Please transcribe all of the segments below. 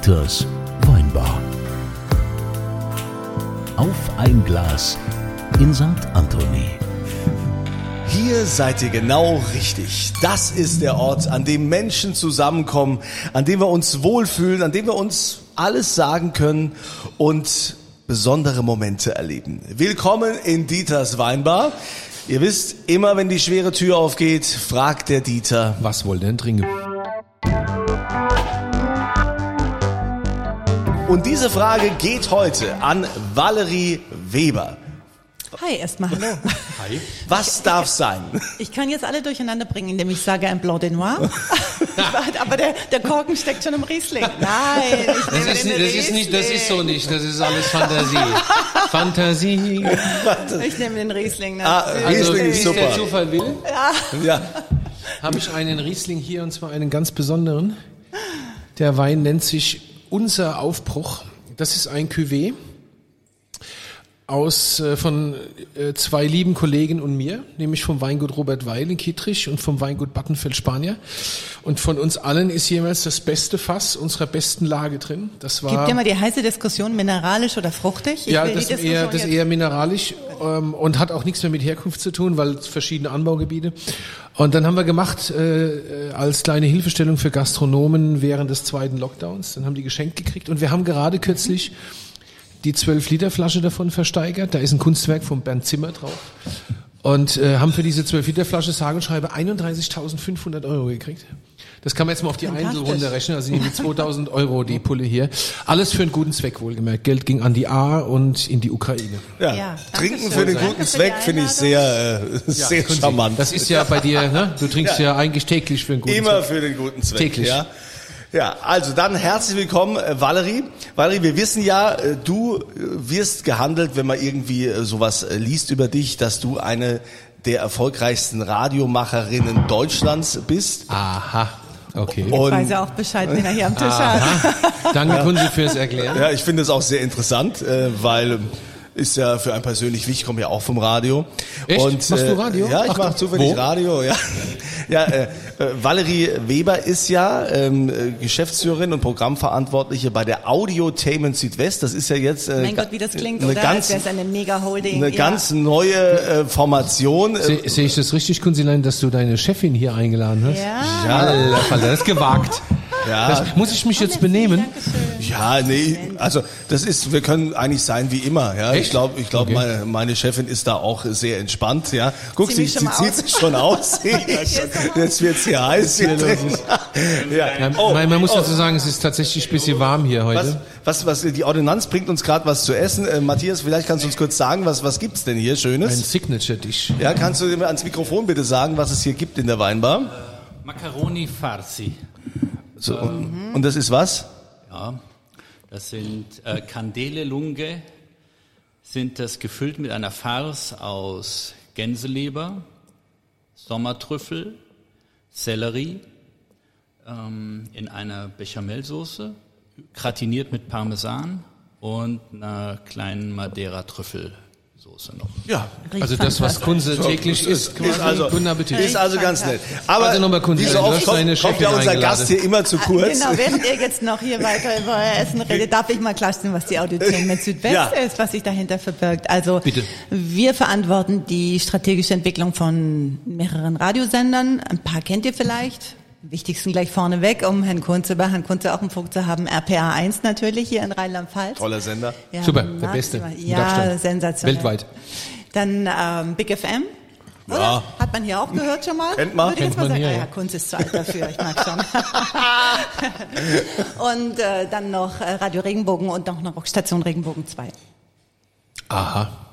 Dieters Weinbar. Auf ein Glas in St. Anthony. Hier seid ihr genau richtig. Das ist der Ort, an dem Menschen zusammenkommen, an dem wir uns wohlfühlen, an dem wir uns alles sagen können und besondere Momente erleben. Willkommen in Dieters Weinbar. Ihr wisst, immer wenn die schwere Tür aufgeht, fragt der Dieter, Was wollt ihr denn trinken? Und diese Frage geht heute an Valerie Weber. Hi, erstmal hallo. Was darf sein? Ich kann jetzt alle durcheinander bringen, indem ich sage ein Blanc de Noir. Aber der, der Korken steckt schon im Riesling. Nein, ich Das ist, den nicht, das ist nicht, das ist so nicht, das ist alles Fantasie. Fantasie. Ich nehme den Riesling. Ah, natürlich. Also, Riesling wie ist es super. der Zufall will, Ja, habe ich einen Riesling hier und zwar einen ganz besonderen. Der Wein nennt sich Unser Aufbruch. Das ist ein Cuvée aus äh, von äh, zwei lieben Kollegen und mir, nämlich vom Weingut Robert Weil in Kietrich und vom Weingut Battenfeld Spanier. Und von uns allen ist jeweils das beste Fass unserer besten Lage drin. Das war Gibt ja mal die heiße Diskussion, mineralisch oder fruchtig. Ich ja, das eher, das eher mineralisch ähm, und hat auch nichts mehr mit Herkunft zu tun, weil verschiedene Anbaugebiete. Und dann haben wir gemacht äh, äh, als kleine Hilfestellung für Gastronomen während des zweiten Lockdowns. Dann haben die geschenkt gekriegt und wir haben gerade kürzlich die 12 Liter Flasche davon versteigert. Da ist ein Kunstwerk von Bernd Zimmer drauf. Und äh, haben für diese 12 Liter Flasche sage und schreibe 31.500 Euro gekriegt. Das kann man jetzt mal auf die. Einzelrunde rechnen, also irgendwie 2000 Euro die Pulle hier. Alles für einen guten Zweck wohlgemerkt. Geld ging an die A und in die Ukraine. ja. Ja, Trinken für den guten Danke für Zweck die finde ich sehr, äh, sehr Kunzi, charmant. Das ist ja bei dir, ne? Du trinkst ja, eigentlich täglich für einen guten Immer Zweck. für den guten Zweck. Täglich. Ja. Ja, also dann herzlich willkommen, äh, Valerie. Valerie, wir wissen ja, äh, du äh, wirst gehandelt, wenn man irgendwie sowas liest über dich, dass du eine der erfolgreichsten Radiomacherinnen Deutschlands bist. Aha. Okay. Jetzt Und- weiß er auch Bescheid, wenn er hier am Tisch hat. Aha. Danke, Kunzi, fürs Erklären. Ja, ich finde es auch sehr interessant, weil ist ja für einen persönlich wichtig, ich komme ja auch vom Radio. Echt? Und, Machst du Radio? Ja, ich Ach, mache zufällig wo? Radio, ja. Ja, äh, äh, Valerie Weber ist ja ähm, äh, Geschäftsführerin und Programmverantwortliche bei der Audiotainment Südwest. Das ist ja jetzt äh, Mein Gott, wie das klingt, eine oder? ganz, es eine Mega-Holding. eine ja. ganz neue äh, Formation. Äh, Se- Sehe ich das richtig, Kunzilein, dass du deine Chefin hier eingeladen hast? Ja. Falter, das ist gewagt. Ja. Das, muss ich mich jetzt benehmen? Dankeschön. Ja, nee, also das ist, wir können eigentlich sein wie immer. Ja, ich glaube, ich glaube, Okay. meine, meine Chefin ist da auch sehr entspannt. Ja, guck, sie, sie mal zieht sich schon aus. Jetzt wird's hier heiß. Hier ja. Ja, Oh, man, man muss oh, dazu sagen, es ist tatsächlich ein bisschen warm hier was, heute. was, was, die Ordonnanz bringt uns gerade was zu essen. Äh, Matthias, vielleicht kannst du uns kurz sagen, was, was gibt's denn hier Ein Schönes? Signature-Dish. Ja, kannst du mir ans Mikrofon bitte sagen, was es hier gibt in der Weinbar? Macaroni Farsi. So, und, und das ist was? Ja, das sind äh, Candele Lunge, sind das gefüllt mit einer Farce aus Gänseleber, Sommertrüffel, Sellerie, ähm, in einer Bechamelsoße, gratiniert mit Parmesan und einer kleinen Madeira-Trüffelsoße noch. Ja, Riecht Also das, was. Kunze täglich isst, quasi. ist also, ist also ganz nett. Aber Also nochmal Kunze, du oft kommt, kommt ja unser. Gast hier immer zu kurz. Genau, während ihr jetzt noch hier weiter über euer Essen redet, darf ich mal klarstellen, was die Audiotainment Südwest Ja. ist, was sich dahinter verbirgt. Also Bitte. wir verantworten die strategische Entwicklung von mehreren Radiosendern. Ein paar kennt ihr vielleicht. Am Wichtigsten gleich vorneweg, um Herrn Kunze bei Herrn Kunze auch im Punkt zu haben, RPA 1 natürlich hier in Rheinland-Pfalz. Toller Sender. Ja, Super, der. Beste. Ja, sensationell. Weltweit. Dann ähm, Big FM. Oder? Ja. Hat man hier auch gehört schon mal? Kennt man. Würde ich jetzt Kennt mal man sagen, hier, ah, ja. ja, Kunst ist zu alt dafür, ich mag schon. und äh, dann noch äh, Radio Regenbogen und noch noch Station Regenbogen 2. Aha.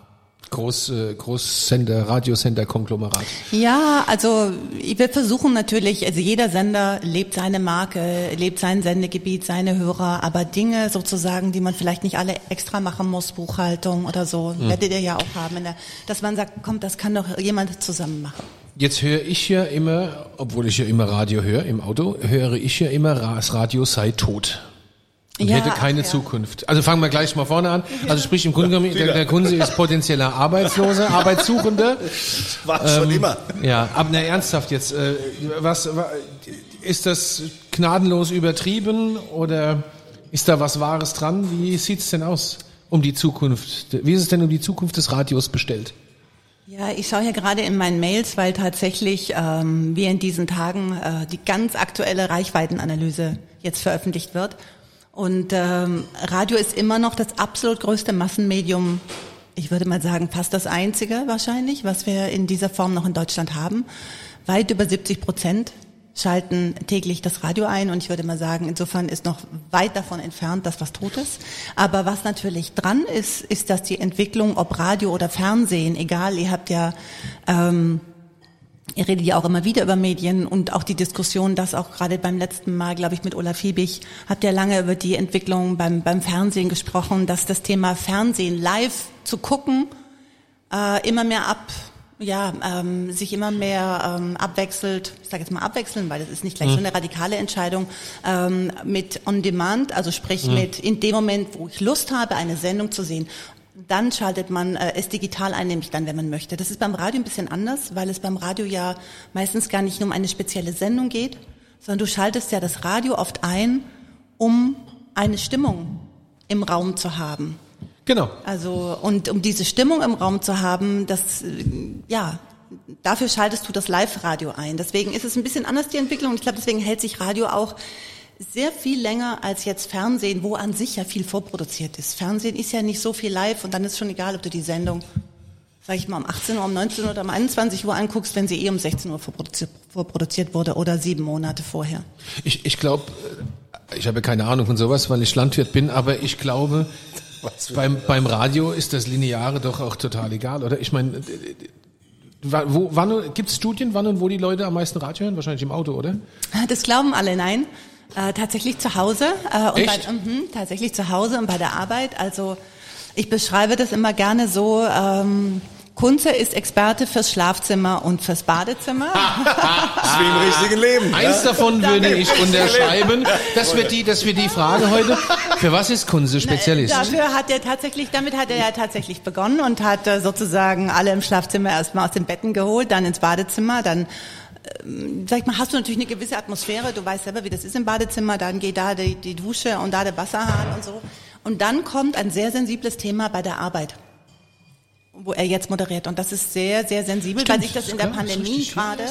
Groß, äh, Großsender, Radiosender-Konglomerat. Ja, also wir versuchen natürlich, also jeder Sender lebt seine Marke, lebt sein Sendegebiet, seine Hörer, aber Dinge sozusagen, die man vielleicht nicht alle extra machen muss, Buchhaltung oder so, werdet ihr ja auch haben, der, dass man sagt, komm, das kann doch jemand zusammen machen. Jetzt höre ich ja immer, obwohl ich ja immer Radio höre im Auto, höre ich ja immer, das Radio sei tot. Und Ja, hätte keine ach ja. Zukunft. Also fangen wir gleich mal vorne an. Also sprich im Grunde genommen, der, der Kunde ist potenzieller Arbeitsloser, Arbeitssuchende. War schon immer. Ja, aber na, ernsthaft jetzt, äh, was wa- ist das gnadenlos übertrieben oder Ist da was Wahres dran? Wie sieht's denn aus um die Zukunft? Wie ist es denn um die Zukunft des Radios bestellt? Ja, ich schaue hier gerade in meinen Mails, weil tatsächlich ähm, wir in diesen Tagen äh, die ganz aktuelle Reichweitenanalyse jetzt veröffentlicht wird. Und ähm, Radio ist immer noch das absolut größte Massenmedium, ich würde mal sagen fast das einzige wahrscheinlich, was wir in dieser Form noch in Deutschland haben. Weit über 70 Prozent schalten täglich das Radio ein und ich würde mal sagen, insofern ist noch weit davon entfernt, dass was tot ist. Aber was natürlich dran ist, ist, dass die Entwicklung, ob Radio oder Fernsehen, egal, ihr habt ja ähm, Ihr redet ja auch immer wieder über Medien und auch die Diskussion, dass auch gerade beim letzten Mal, glaube ich, mit Olaf Fiebig, habt ihr lange über die Entwicklung beim, beim Fernsehen gesprochen, dass das Thema Fernsehen live zu gucken äh, immer mehr ab, ja, ähm, sich immer mehr ähm, abwechselt, ich sage jetzt mal abwechseln, weil das ist nicht gleich mhm. so eine radikale Entscheidung, ähm, mit On Demand, also sprich mhm. mit in dem Moment, wo ich Lust habe, eine Sendung zu sehen. Dann schaltet man äh, es digital ein, nämlich dann, wenn man möchte. Das ist beim Radio ein bisschen anders, weil es beim Radio ja meistens gar nicht nur um eine spezielle Sendung geht, sondern du schaltest ja das Radio oft ein, um eine Stimmung im Raum zu haben. Genau. Also und um diese Stimmung im Raum zu haben, das ja dafür schaltest du das Live-Radio ein. Deswegen ist es ein bisschen anders die Entwicklung. Ich glaube, deswegen hält sich Radio auch sehr viel länger als jetzt Fernsehen, wo an sich ja viel vorproduziert ist. Fernsehen ist ja nicht so viel live und dann ist schon egal, ob du die Sendung, sag ich mal, um 18 Uhr, um 19 Uhr oder um 21 Uhr anguckst, wenn sie eh um 16 Uhr vorproduziert, vorproduziert wurde oder sieben Monate vorher. Ich, ich glaube, ich habe keine Ahnung von sowas, weil ich Landwirt bin, aber ich glaube, beim, beim Radio ist das Lineare doch auch total egal, oder? Ich meine, wo, wann, gibt es Studien, wann und wo die Leute am meisten Radio hören? Wahrscheinlich im Auto, oder? Das glauben alle, nein. Äh, tatsächlich zu Hause. Äh, und Echt? Bei, mh, tatsächlich zu Hause und bei der Arbeit. Also ich beschreibe das immer gerne so. Ähm, Kunze ist Experte fürs Schlafzimmer und fürs Badezimmer. das ist wie im richtigen Leben. Eins ja? davon würde ich unterschreiben. Das wird die, das wird die Frage heute. Für was ist Kunze Spezialist? Dafür hat er tatsächlich, damit hat er ja tatsächlich begonnen und hat äh, sozusagen alle im Schlafzimmer erstmal aus den Betten geholt, dann ins Badezimmer, dann sag ich mal, hast du natürlich eine gewisse Atmosphäre, du weißt selber, wie das ist im Badezimmer, dann geht da die, die Dusche und da der Wasserhahn und so. Und dann kommt ein sehr sensibles Thema bei der Arbeit wo er jetzt moderiert. Und das ist sehr, sehr sensibel, Stimmt, weil sich das in der Pandemie gerade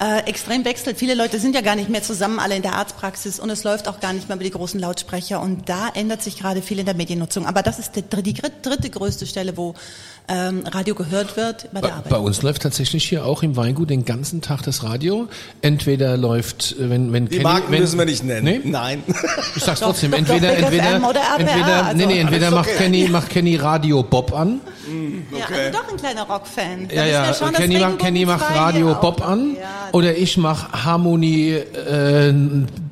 ja, äh, extrem wechselt. Viele Leute sind ja gar nicht mehr zusammen, alle in der Arztpraxis und es läuft auch gar nicht mehr über die großen Lautsprecher. Und da ändert sich gerade viel in der Mediennutzung. Aber das ist die, die dritte größte Stelle, wo ähm, Radio gehört wird bei der bei, Arbeit. Bei uns läuft tatsächlich hier auch im Weingut den ganzen Tag das Radio. Entweder läuft, äh, wenn wenn die Kenny, Marken wenn, müssen wir nicht nennen. Nee? Nein. Ich sag's trotzdem. Doch, entweder doch, entweder entweder also, nee nee entweder macht okay. Kenny macht Kenny Radio Bob an. Mm, okay. Ja, also doch ein kleiner Rockfan. Ja ja. Schon, Kenny, macht, Kenny macht Radio Bob an ja, oder ich mach Harmonie äh,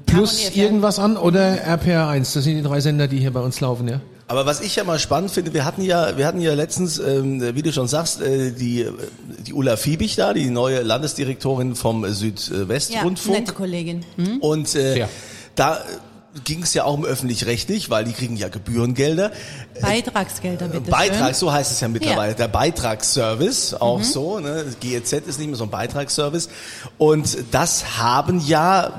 plus irgendwas an oder RPR 1. Das sind die drei Sender, die hier bei uns laufen, ja. Aber was ich ja mal spannend finde, wir hatten ja, wir hatten ja letztens, ähm, wie du schon sagst, äh, die, die Ulla Fiebig da, die neue Landesdirektorin vom Südwestrundfunk. Ja, nette Kollegin. Hm? Und äh, ja. da ging es ja auch um öffentlich-rechtlich, weil die kriegen ja Gebührengelder. Beitragsgelder, bitte Beitrag, so heißt es ja mittlerweile. Ja. Der Beitragsservice, auch mhm. so. Ne? GEZ ist nicht mehr so ein Beitragsservice. Und das haben ja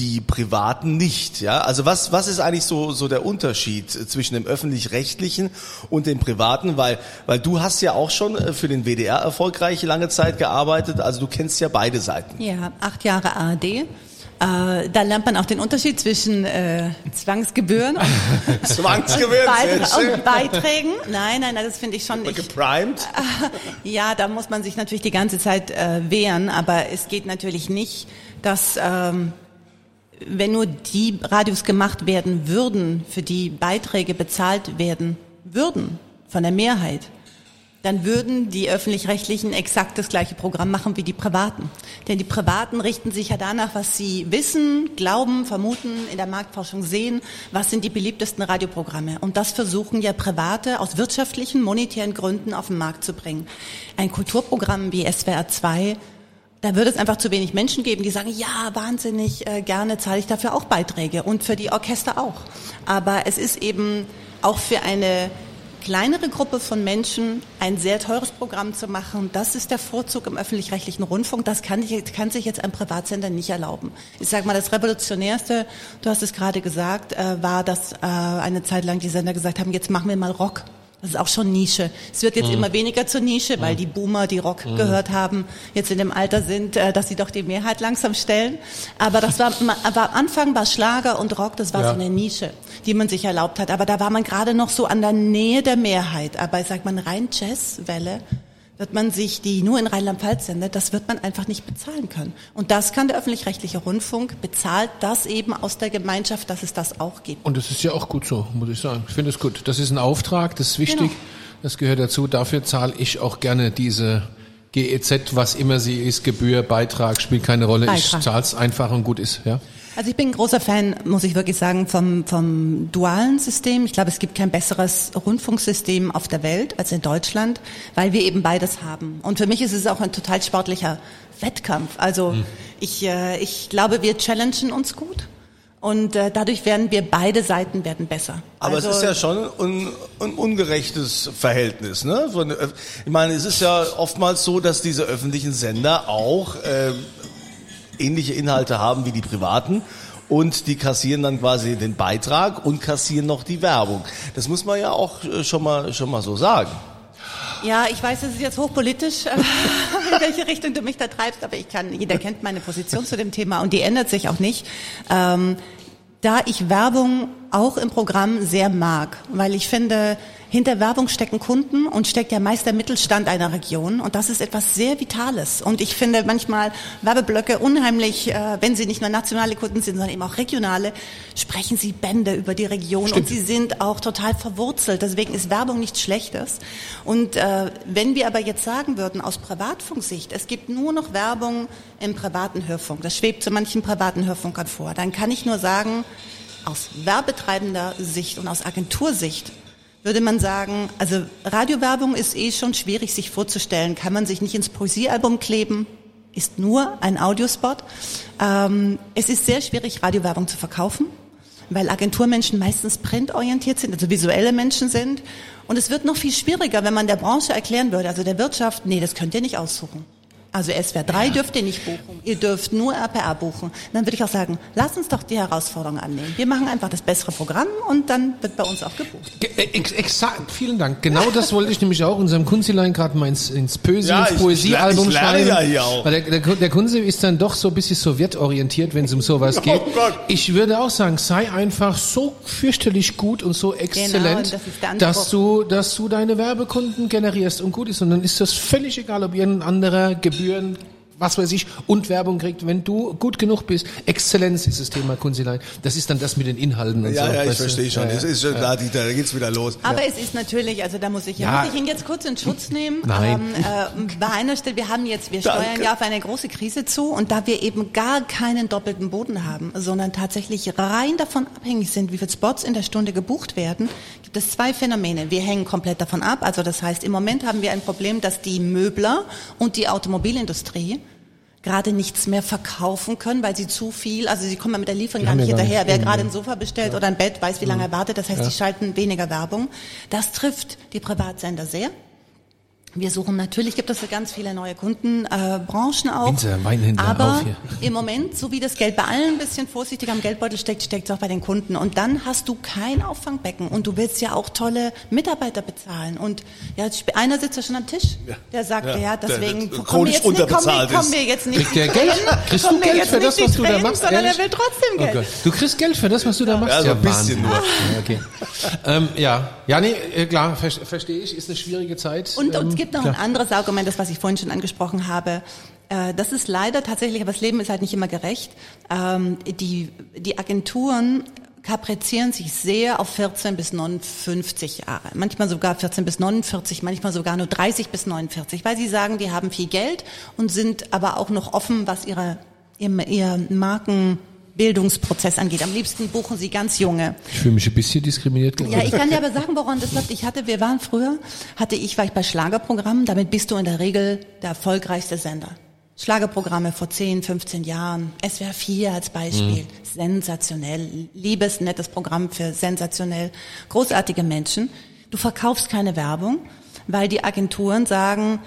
die Privaten nicht. Ja, also was was ist eigentlich so so der Unterschied zwischen dem öffentlich-rechtlichen und dem Privaten? Weil weil du hast ja auch schon äh, für den WDR erfolgreich lange Zeit gearbeitet. Also du kennst ja beide Seiten. Ja, acht Jahre ARD. Äh, da lernt man auch den Unterschied zwischen äh, Zwangsgebühren und, Zwangsgebühren und, und Beiträgen. Nein, nein, das finde ich schon nicht. Geprimed? ja, da muss man sich natürlich die ganze Zeit äh, wehren, aber es geht natürlich nicht, dass ähm, wenn nur die Radios gemacht werden würden, für die Beiträge bezahlt werden würden von der Mehrheit, dann würden die öffentlich-rechtlichen exakt das gleiche Programm machen wie die privaten. Denn die privaten richten sich ja danach, was sie wissen, glauben, vermuten, in der Marktforschung sehen, was sind die beliebtesten Radioprogramme. Und das versuchen ja Private aus wirtschaftlichen, monetären Gründen auf den Markt zu bringen. Ein Kulturprogramm wie SWR 2 da würde es einfach zu wenig Menschen geben, die sagen, ja, wahnsinnig äh, gerne zahle ich dafür auch Beiträge und für die Orchester auch. Aber es ist eben auch für eine kleinere Gruppe von Menschen ein sehr teures Programm zu machen, das ist der Vorzug im öffentlich-rechtlichen Rundfunk. Das kann, ich, kann, sich jetzt ein Privatsender nicht erlauben. Ich sage mal, das Revolutionärste, du hast es gerade gesagt, äh, war, dass äh, eine Zeit lang die Sender gesagt haben, jetzt machen wir mal Rock. Das ist auch schon Nische. Es wird jetzt mhm. immer weniger zur Nische, weil mhm. die Boomer, die Rock mhm. gehört haben, jetzt in dem Alter sind, äh, dass sie doch die Mehrheit langsam stellen. Aber das war, aber Anfang war Schlager und Rock, das war ja. so eine Nische, die man sich erlaubt hat. Aber da war man gerade noch so an der Nähe der Mehrheit. Aber sagt man rein Jazzwelle, wird man sich, die nur in Rheinland-Pfalz sendet, das wird man einfach nicht bezahlen können. Und das kann der öffentlich-rechtliche Rundfunk, bezahlt das eben aus der Gemeinschaft, dass es das auch gibt. Und das ist ja auch gut so, muss ich sagen. Ich finde es gut. Das ist ein Auftrag, das ist wichtig, genau. das gehört dazu. Dafür zahle ich auch gerne diese GEZ, was immer sie ist, Gebühr, Beitrag, spielt keine Rolle. Beitrag. Ich zahle es einfach und gut ist, ja. Also ich bin ein großer Fan, muss ich wirklich sagen, vom, vom dualen System. Ich glaube, es gibt kein besseres Rundfunksystem auf der Welt als in Deutschland, weil wir eben beides haben. Und für mich ist es auch ein total sportlicher Wettkampf. Also hm. ich, äh, ich glaube, wir challengen uns gut. Und äh, dadurch werden wir beide Seiten werden besser. Aber also, es ist ja schon ein, ein ungerechtes Verhältnis. Ne? Ich meine, es ist ja oftmals so, dass diese öffentlichen Sender auch äh, ähnliche Inhalte haben wie die privaten und die kassieren dann quasi den Beitrag und kassieren noch die Werbung. Das muss man ja auch äh, schon mal, schon mal so sagen. Ja, ich weiß, es ist jetzt hochpolitisch, äh, in welche Richtung du mich da treibst, aber ich kann, jeder kennt meine Position zu dem Thema und die ändert sich auch nicht. Ähm, da ich Werbung auch im Programm sehr mag, weil ich finde, hinter Werbung stecken Kunden und steckt ja meist der Mittelstand einer Region. Und das ist etwas sehr Vitales. Und ich finde manchmal Werbeblöcke unheimlich, äh, wenn sie nicht nur nationale Kunden sind, sondern eben auch regionale, sprechen sie Bände über die Region. Stimmt. Und sie sind auch total verwurzelt. Deswegen ist Werbung nichts Schlechtes. Und äh, wenn wir aber jetzt sagen würden, aus Privatfunksicht, es gibt nur noch Werbung im privaten Hörfunk, das schwebt zu manchen privaten Hörfunkern vor, dann kann ich nur sagen, aus werbetreibender Sicht und aus Agentursicht würde man sagen, also Radiowerbung ist eh schon schwierig sich vorzustellen. Kann man sich nicht ins Poesiealbum kleben? Ist nur ein Audiospot. Ähm, es ist sehr schwierig, Radiowerbung zu verkaufen, weil Agenturmenschen meistens printorientiert sind, also visuelle Menschen sind. Und es wird noch viel schwieriger, wenn man der Branche erklären würde, also der Wirtschaft, nee, das könnt ihr nicht aussuchen. Also SWR 3 ja. dürft ihr nicht buchen. Ihr dürft nur RPA buchen. Dann würde ich auch sagen, lasst uns doch die Herausforderung annehmen. Wir machen einfach das bessere Programm und dann wird bei uns auch gebucht. Äh, ex exakt, vielen Dank. Genau das wollte ich nämlich auch unserem Kunzilein gerade mal ins, ins Pösi, ja, ins Poesiealbum schreiben. Ja hier auch. Weil der, der, der Kunze ist dann doch so ein bisschen sowjetorientiert, wenn es um sowas oh geht. Gott. Ich würde auch sagen, sei einfach so fürchterlich gut und so exzellent, genau, das dass du, dass du deine Werbekunden generierst und gut ist. Und dann ist das völlig egal, ob irgendein anderer Gebühr 远。Was weiß ich, und Werbung kriegt, wenn du gut genug bist. Exzellenz ist das Thema Kunzilein. Das ist dann das mit den Inhalten und ja, so. Ja, ich verstehe schon. Ja, es ist schon klar, Dieter, da geht's wieder los. Aber es ist natürlich, also da muss ich, ja. muss ich ihn jetzt kurz in Schutz nehmen. Nein. Ähm, äh, bei einer Stelle, wir haben jetzt, wir steuern Danke. ja auf eine große Krise zu und da wir eben gar keinen doppelten Boden haben, sondern tatsächlich rein davon abhängig sind, wie viele Spots in der Stunde gebucht werden, gibt es zwei Phänomene. Wir hängen komplett davon ab. Also das heißt, im Moment haben wir ein Problem, dass die Möbler und die Automobilindustrie gerade nichts mehr verkaufen können, weil sie zu viel, also sie kommen mit der Lieferung gar nicht hinterher. Wer gerade ein Sofa bestellt ja. oder ein Bett, weiß, wie lange er wartet. Das heißt, ja. die schalten weniger Werbung. Das trifft die Privatsender sehr. Wir suchen natürlich, gibt es ganz viele neue Kundenbranchen äh, auch. Winzer, aber im Moment, so wie das Geld bei allen ein bisschen vorsichtig am Geldbeutel steckt, steckt es auch bei den Kunden. Und dann hast du kein Auffangbecken und du willst ja auch tolle Mitarbeiter bezahlen. Und ja, einer sitzt ja schon am Tisch, der sagt, ja, ja deswegen kommen wir, jetzt nicht, kommen, wir, kommen wir jetzt nicht. Kriegt der Geld? Kriegst du Geld für das, was du da machst? Sondern er will trotzdem oh Geld. Oh du kriegst Geld für das, was du da machst? Ja, so ein bisschen nur. Okay. ähm, ja, ja, nee, äh, klar, verstehe ich, ist eine schwierige Zeit. Und, ähm, und gibt noch Klar. ein anderes Argument, das was ich vorhin schon angesprochen habe. Äh, das ist leider tatsächlich, aber das Leben ist halt nicht immer gerecht. Ähm, die, die Agenturen kaprizieren sich sehr auf 14 bis 59 Jahre. Manchmal sogar 14 bis 49, manchmal sogar nur 30 bis 49, weil sie sagen, die haben viel Geld und sind aber auch noch offen, was ihre, ihr, ihr Marken Bildungsprozess angeht. Am liebsten buchen sie ganz junge. Ich fühle mich ein bisschen diskriminiert. Ja, ich kann dir aber sagen, woran das läuft. Ich hatte, wir waren früher, hatte ich, war ich bei Schlagerprogrammen, damit bist du in der Regel der erfolgreichste Sender. Schlagerprogramme vor 10, 15 Jahren, SWR 4 als Beispiel, mhm. sensationell, liebes, nettes Programm für sensationell, großartige Menschen. Du verkaufst keine Werbung, weil die Agenturen sagen,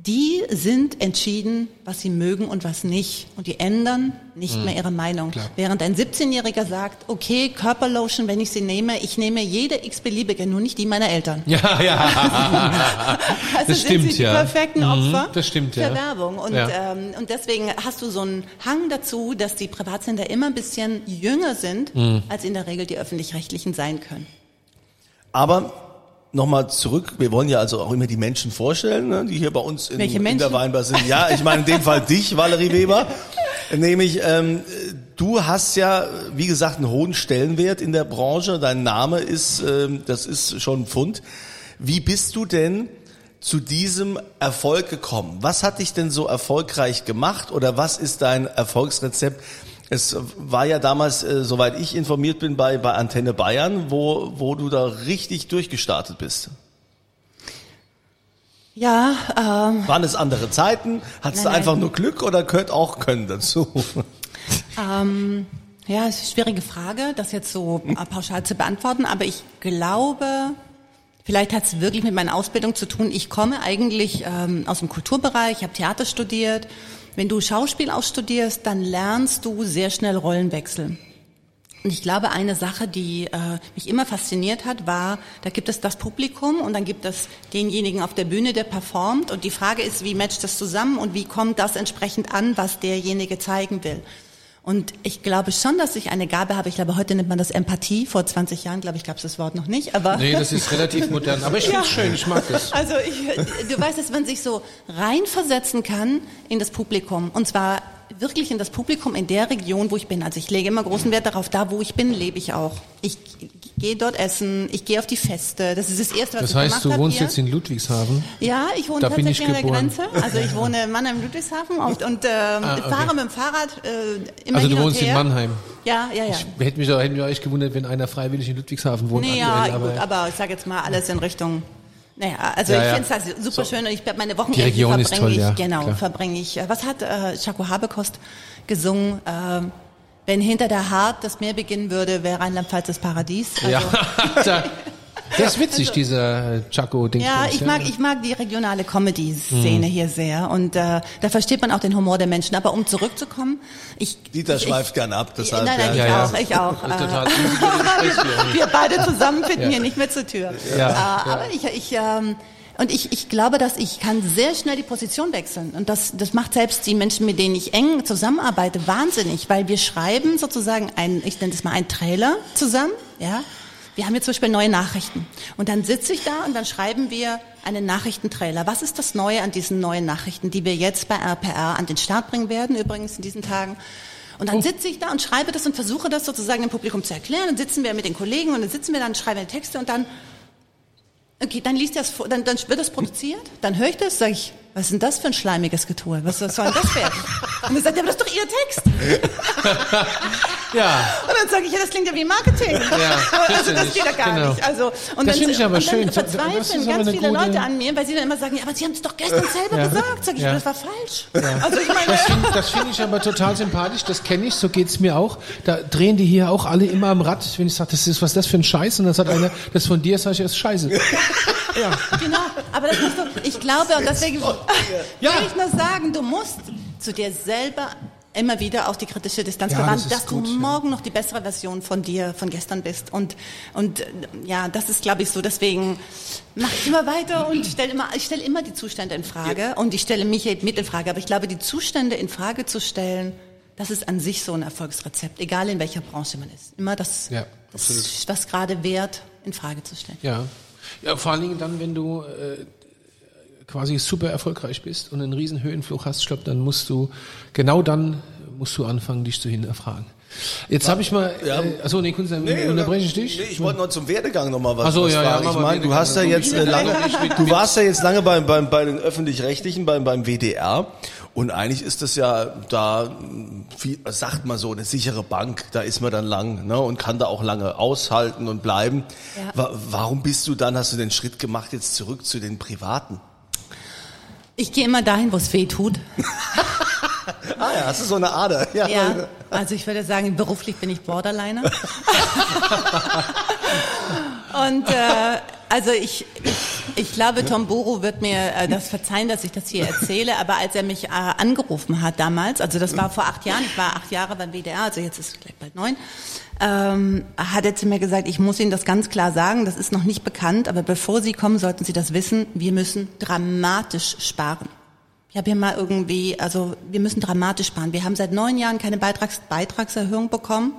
die sind entschieden, was sie mögen und was nicht. Und die ändern nicht mehr ihre Meinung. Während ein 17-Jähriger sagt, okay, Körperlotion, wenn ich sie nehme, ich nehme jede x-beliebige, nur nicht die meiner Eltern. Ja, ja. Also Das sind stimmt, sie die ja. perfekten Opfer Mhm, das stimmt, für ja. Werbung. Und, Ja. ähm, und deswegen hast du so einen Hang dazu, dass die Privatsender immer ein bisschen jünger sind, Mhm. als in der Regel die öffentlich-rechtlichen sein können. Aber nochmal zurück, wir wollen ja also auch immer die Menschen vorstellen, ne, die hier bei uns in, in der? Weinbar sind. Ja, ich meine in dem Fall dich, Valerie Weber. Nämlich, ähm, du hast ja, wie gesagt, einen hohen Stellenwert in der Branche. Dein Name ist, ähm, das ist schon ein Pfund. Wie bist du denn zu diesem Erfolg gekommen? Was hat dich denn so erfolgreich gemacht oder was ist dein Erfolgsrezept? Es war ja damals, äh, soweit ich informiert bin, bei, bei Antenne Bayern, wo, wo du da richtig durchgestartet bist. Ja, ähm, Waren es andere Zeiten? Hattest du einfach nein. nur Glück oder gehört auch Können dazu? ähm, ja, ist eine schwierige Frage, das jetzt so äh, pauschal zu beantworten, aber ich glaube, vielleicht hat es wirklich mit meiner Ausbildung zu tun. Ich komme eigentlich ähm, aus dem Kulturbereich, ich habe Theater studiert. Wenn du Schauspiel ausstudierst, dann lernst du sehr schnell Rollenwechsel. Und ich glaube, eine Sache, die äh, mich immer fasziniert hat, war, da gibt es das Publikum und dann gibt es denjenigen auf der Bühne, der performt. Und die Frage ist, wie matcht das zusammen und wie kommt das entsprechend an, was derjenige zeigen will. Und ich glaube schon, dass ich eine Gabe habe. Ich glaube, heute nennt man das Empathie. Vor 20 Jahren, glaube ich, gab es das Wort noch nicht. Aber Nee, das ist relativ modern. Aber ich finde es schön, ich mag das. also ich, du weißt, dass man sich so reinversetzen kann in das Publikum. Und zwar wirklich in das Publikum in der Region, wo ich bin. Also ich lege immer großen Wert darauf, da wo ich bin, lebe ich auch. Ich gehe dort essen, ich gehe auf die Feste. Das ist das Erste, was Das ich heißt, gemacht du habe wohnst hier. jetzt in Ludwigshafen. Ja, ich wohne Da tatsächlich ich an der. Grenze. Also ich wohne in Mannheim, Ludwigshafen und, und ähm, Ah, okay. fahre mit dem Fahrrad äh, immer Also du wohnst her. in Mannheim. Ja, ja, ja. Ich hätte mich, hätte mich echt gewundert, wenn einer freiwillig in Ludwigshafen wohnt. Nee, ja, aktuell, aber, gut, aber ich sage jetzt mal alles in Richtung. Naja, also Ja, ich ja. finde es das super schön und ich meine Wochenende verbringe ich, ja, genau, klar. verbringe ich. äh, Was hat äh, Chaco Habekost gesungen? Äh, wenn hinter der Hart das Meer beginnen würde, wäre Rheinland-Pfalz das Paradies. Also, ja, da, der ist witzig, dieser äh, Chaco-Ding. Ja, ich mag, ich mag die regionale Comedy-Szene Mhm. hier sehr und äh, da versteht man auch den Humor der Menschen. Aber um zurückzukommen, ich Dieter ich, schweift gern ab, deshalb. Nein, nein, ja. ich Ja, ja. auch, ich auch. Äh, total wir beide zusammen finden Ja. hier nicht mehr zur Tür. Ja, äh, ja. Aber ich, ich ähm, und ich, ich glaube, dass ich kann sehr schnell die Position wechseln. Und das, das macht selbst die Menschen, mit denen ich eng zusammenarbeite, wahnsinnig, weil wir schreiben sozusagen ein, ich nenne das mal einen Trailer zusammen, ja. Wir haben jetzt zum Beispiel neue Nachrichten. Und dann sitze ich da und dann schreiben wir einen Nachrichtentrailer. Was ist das Neue an diesen neuen Nachrichten, die wir jetzt bei RPR an den Start bringen werden, übrigens in diesen Tagen? Und dann sitze ich da und schreibe das und versuche das sozusagen dem Publikum zu erklären. Dann sitzen wir mit den Kollegen und dann sitzen wir dann, schreiben wir Texte und dann, okay, dann liest das, vor- dann, dann wird das produziert, dann höre ich das, sage ich, was ist denn das für ein schleimiges Getue? Was, was soll denn das werden? Und dann sagt er, aber das ist doch Ihr Text. Ja, Und dann sage ich, ja, das klingt ja wie Marketing. also das geht ja gar Genau. nicht. Also, und Das finde ich aber und dann schön. Verzweifeln ist ganz viele gute- Leute an mir, weil sie dann immer sagen, ja, aber Sie haben es doch gestern selber Ja. gesagt. Sag ich, Ja. das war falsch. Also ich meine, das finde find ich aber total sympathisch, das kenne ich, so geht's mir auch. Da drehen die hier auch alle immer am Rad, wenn ich sage, das ist, was ist das für ein Scheiß? Und dann sagt einer, das von dir, sag ich, ist scheiße. Genau, aber das musst du, ich glaube, und deswegen Ja. will ich nur sagen, du musst zu dir selber immer wieder auch die kritische Distanz Ja, bewahren, das dass gut, du ja. morgen noch die bessere Version von dir, von gestern bist. Und, und ja, das ist, glaube ich, so. Deswegen mach ich immer weiter und stell immer, ich stelle immer die Zustände in Frage und ich stelle mich mit in Frage. Aber ich glaube, die Zustände in Frage zu stellen, das ist an sich so ein Erfolgsrezept, egal in welcher Branche man ist. Immer das, Ja, das was gerade wert, in Frage zu stellen. Ja. ja, vor allen Dingen dann, wenn du äh, quasi super erfolgreich bist und einen riesen Höhenflug hast, ich glaube, dann musst du, genau dann musst du anfangen, dich zu hinterfragen. Jetzt habe ich mal, Ja. äh, achso, nee, Kunst, Nee, unterbreche ich dich? Nee, ich wollte noch zum Werdegang noch mal was, so, was ja, ja, fragen. mach ich meine, du hast ja jetzt äh, lange, du warst ja jetzt lange beim, beim, bei den öffentlich-rechtlichen, beim, beim WDR. Und eigentlich ist das ja da, wie sagt man so, eine sichere Bank. Da ist man dann lang ne, und kann da auch lange aushalten und bleiben. Ja. Wa warum bist du dann, hast du den Schritt gemacht, jetzt zurück zu den Privaten? Ich gehe immer dahin, wo es weh tut. Ah ja, hast du so eine Ader. Ja. Ja, also ich würde sagen, beruflich bin ich Borderliner. Und äh, Also ich, ich, ich glaube, Tom Boro wird mir äh, das verzeihen, dass ich das hier erzähle, aber als er mich äh, angerufen hat damals, also das war vor acht Jahren, ich war acht Jahre beim WDR, also jetzt ist es gleich bald neun, ähm, hat er zu mir gesagt, ich muss Ihnen das ganz klar sagen, das ist noch nicht bekannt, aber bevor Sie kommen, sollten Sie das wissen, wir müssen dramatisch sparen. Ich habe hier mal irgendwie, also wir müssen dramatisch sparen. Wir haben seit neun Jahren keine Beitrags Beitragserhöhung bekommen.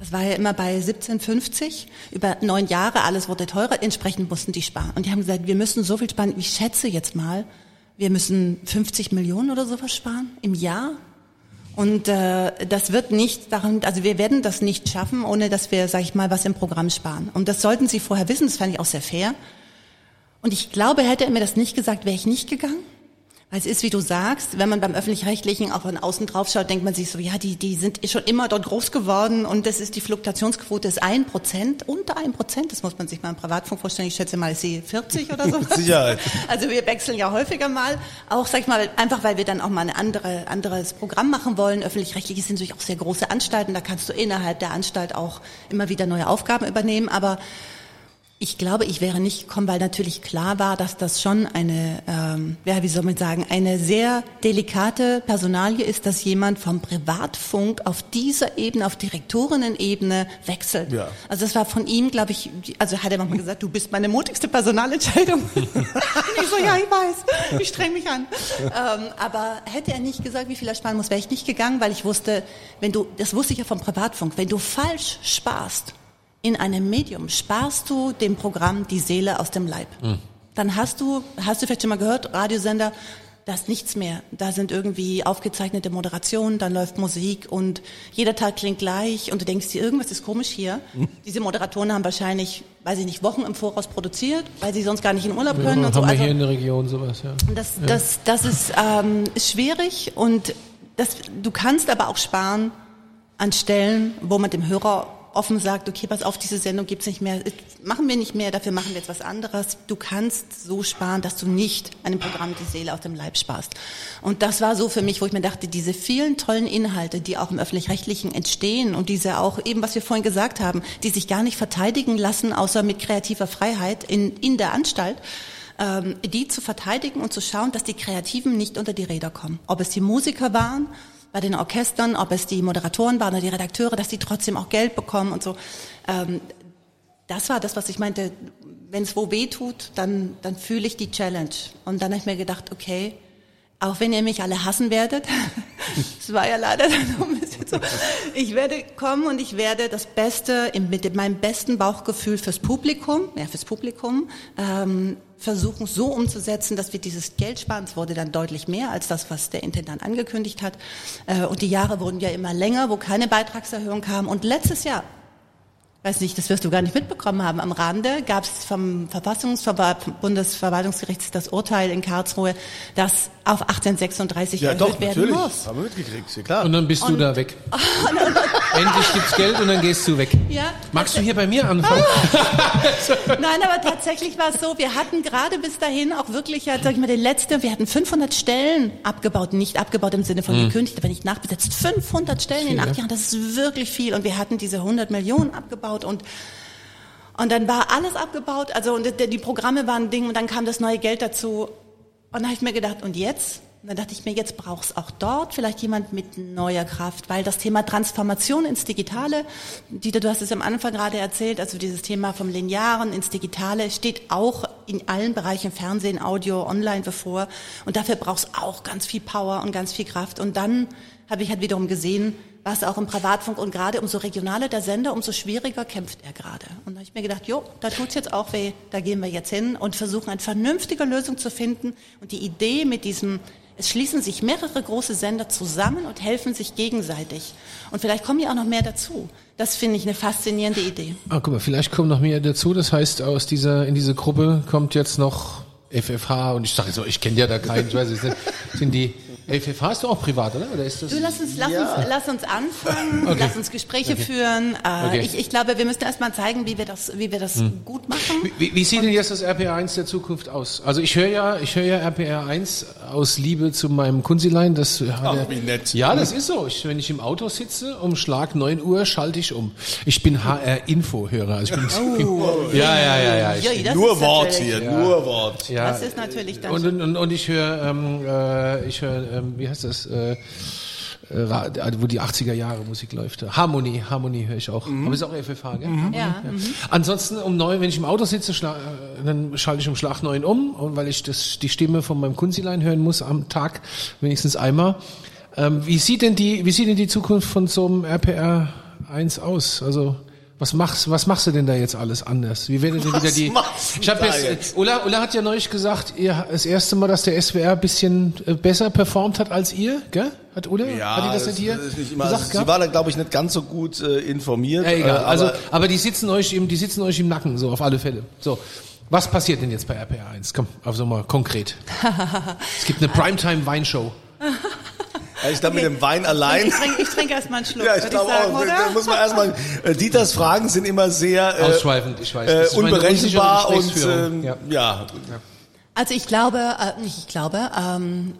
Das war ja immer bei 17,50. Über neun Jahre, alles wurde teurer. Entsprechend mussten die sparen. Und die haben gesagt, wir müssen so viel sparen. Ich schätze jetzt mal, wir müssen 50 Millionen oder sowas sparen im Jahr. Und äh, das wird nicht daran, also wir werden das nicht schaffen, ohne dass wir, sag ich mal, was im Programm sparen. Und das sollten Sie vorher wissen. Das fand ich auch sehr fair. Und ich glaube, hätte er mir das nicht gesagt, wäre ich nicht gegangen. Es ist, wie du sagst, wenn man beim Öffentlich-Rechtlichen auch von außen drauf schaut, denkt man sich so, ja, die, die sind schon immer dort groß geworden und das ist die Fluktuationsquote ist ein Prozent, unter ein Prozent, das muss man sich mal im Privatfunk vorstellen, ich schätze mal, ich sehe 40 oder so. Sicherheit. Also wir wechseln ja häufiger mal, auch, sag ich mal, einfach weil wir dann auch mal ein andere, anderes Programm machen wollen. Öffentlich-Rechtliche sind natürlich auch sehr große Anstalten, da kannst du innerhalb der Anstalt auch immer wieder neue Aufgaben übernehmen, aber ich glaube, ich wäre nicht gekommen, weil natürlich klar war, dass das schon eine, ähm, ja, wie soll man sagen, eine sehr delikate Personalie ist, dass jemand vom Privatfunk auf dieser Ebene, auf Direktorinnen-Ebene wechselt. Ja. Also das war von ihm, glaube ich, also hat er manchmal gesagt, du bist meine mutigste Personalentscheidung. Und ich so, ja, ich weiß, ich streng mich an. Ähm, aber hätte er nicht gesagt, wie viel er sparen muss, wäre ich nicht gegangen, weil ich wusste, wenn du, das wusste ich ja vom Privatfunk, wenn du falsch sparst, in einem Medium sparst du dem Programm die Seele aus dem Leib. Mhm. Dann hast du, hast du vielleicht schon mal gehört, Radiosender, da ist nichts mehr. Da sind irgendwie aufgezeichnete Moderationen, dann läuft Musik und jeder Tag klingt gleich und du denkst dir, irgendwas ist komisch hier. Mhm. Diese Moderatoren haben wahrscheinlich, weiß ich nicht, Wochen im Voraus produziert, weil sie sonst gar nicht in Urlaub können. Ja, und haben so. wir Also, hier in der Region sowas, ja. das, ja. das, das ist, ähm, ist schwierig und das, du kannst aber auch sparen an Stellen, wo man dem Hörer offen sagt, okay, pass auf, diese Sendung gibt's nicht mehr, machen wir nicht mehr, dafür machen wir jetzt was anderes. Du kannst so sparen, dass du nicht einem Programm die Seele aus dem Leib sparst. Und das war so für mich, wo ich mir dachte, diese vielen tollen Inhalte, die auch im Öffentlich-Rechtlichen entstehen und diese auch eben, was wir vorhin gesagt haben, die sich gar nicht verteidigen lassen, außer mit kreativer Freiheit in, in der Anstalt, ähm, die zu verteidigen und zu schauen, dass die Kreativen nicht unter die Räder kommen. Ob es die Musiker waren, bei den Orchestern, ob es die Moderatoren waren oder die Redakteure, dass die trotzdem auch Geld bekommen und so. Ähm, das war das, was ich meinte. Wenn es wo weh tut, dann, dann fühle ich die Challenge. Und dann habe ich mir gedacht, okay, auch wenn ihr mich alle hassen werdet, es war ja leider dann so ein bisschen so, ich werde kommen und ich werde das Beste mit meinem besten Bauchgefühl fürs Publikum, ja fürs Publikum, ähm, versuchen so umzusetzen, dass wir dieses Geld sparen. Es wurde dann deutlich mehr als das, was der Intendant angekündigt hat. Äh, und die Jahre wurden ja immer länger, wo keine Beitragserhöhung kam. Und letztes Jahr, weiß nicht, das wirst du gar nicht mitbekommen haben, am Rande gab es vom Verfassungsverband Bundesverwaltungsgerichts das Urteil in Karlsruhe, dass auf 1836 Ja, erhöht doch, werden natürlich. muss. Haben wir mitgekriegt, ja klar. Und dann bist du Und- da weg. Endlich gibt's Geld und dann gehst du weg. Ja, Magst du hier bei mir anfangen? Nein, aber tatsächlich war es so, wir hatten gerade bis dahin auch wirklich, ja, sag ich mal, den letzten, wir hatten 500 Stellen abgebaut, nicht abgebaut im Sinne von gekündigt, aber nicht nachbesetzt. 500 Stellen in Viel, acht ja. Jahren, das ist wirklich viel. Und wir hatten diese 100 Millionen abgebaut und und dann war alles abgebaut, also und die Programme waren ein Ding und dann kam das neue Geld dazu. Und dann habe ich mir gedacht, und jetzt? Und dann dachte ich mir, jetzt braucht es auch dort vielleicht jemand mit neuer Kraft, weil das Thema Transformation ins Digitale, Dieter, du hast es am Anfang gerade erzählt, also dieses Thema vom Linearen ins Digitale steht auch in allen Bereichen Fernsehen, Audio, Online bevor. Und dafür braucht es auch ganz viel Power und ganz viel Kraft. Und dann habe ich halt wiederum gesehen, was auch im Privatfunk und gerade umso regionaler der Sender, umso schwieriger kämpft er gerade. Und da habe ich mir gedacht, jo, da tut's jetzt auch weh, da gehen wir jetzt hin und versuchen eine vernünftige Lösung zu finden. Und die Idee mit diesem, es schließen sich mehrere große Sender zusammen und helfen sich gegenseitig. Und vielleicht kommen ja auch noch mehr dazu. Das finde ich eine faszinierende Idee. Ah, guck mal, vielleicht kommen noch mehr dazu. Das heißt, aus dieser, in diese Gruppe kommt jetzt noch FFH und ich sage so, ich kenne ja da keinen, ich weiß nicht, sind die FFH hast du auch privat, oder? Oder ist das? Du, lass uns, lass Ja. uns, lass uns anfangen, Okay. lass uns Gespräche führen. Äh, Okay. ich, ich glaube, wir müssen erst mal zeigen, wie wir das, wie wir das gut machen. Wie, wie sieht denn jetzt das RPR 1 der Zukunft aus? Also ich höre ja, ich höre ja RPR 1 aus Liebe zu meinem Kunzilein. Das hat Ach, er- wie nett. Ja, das ist so. Ich, wenn ich im Auto sitze, um Schlag 9 Uhr schalte ich um. Ich bin HR-Info-Hörer. Also ich bin ja, ja, ja, ja. Ich, das nur Wort hier, nur Wort. ja. Das ist natürlich dann und, und, und, und ich höre, ähm, äh, ich höre, ähm, wie heißt das? Äh, äh, Ra- wo die 80er Jahre Musik läuft. Harmonie, Harmonie höre ich auch. Aber ist auch FFH, gell? Ja, mhm. Ansonsten um neun, wenn ich im Auto sitze, schla äh, dann schalte ich um Schlag neun um und weil ich das, die Stimme von meinem Kunzilein hören muss am Tag wenigstens einmal. Ähm, wie sieht denn die, wie sieht denn die Zukunft von so einem RPR 1 aus? Also was machst, was machst du denn da jetzt alles anders? Wie werdet ihr wieder die? machst du Ich habe jetzt, jetzt? Ulla, Ulla hat ja neulich gesagt, ihr das erste Mal, dass der SWR ein bisschen äh, besser performt hat als ihr, gell? Hat Ulla? Ja, hat die das, nicht hier ist nicht immer, gesagt also, sie war da, glaube ich, nicht ganz so gut äh, informiert. Ja, egal. äh, also, aber aber die sitzen euch im, die sitzen euch im Nacken, so auf alle Fälle. So. Was passiert denn jetzt bei RPR 1? Komm, also mal konkret. es gibt eine Primetime-Weinshow. Ja, ich glaube, mit dem Wein allein. Ich trinke, ich trinke erstmal einen Schluck, Ja, ich glaube auch. oder? Da muss man erstmal. Äh, Dieters Fragen sind immer sehr äh, Ausschweifend, ich weiß. äh, unberechenbar und ähm, Ja. ja. Also ich glaube, äh, nicht ich glaube, ähm,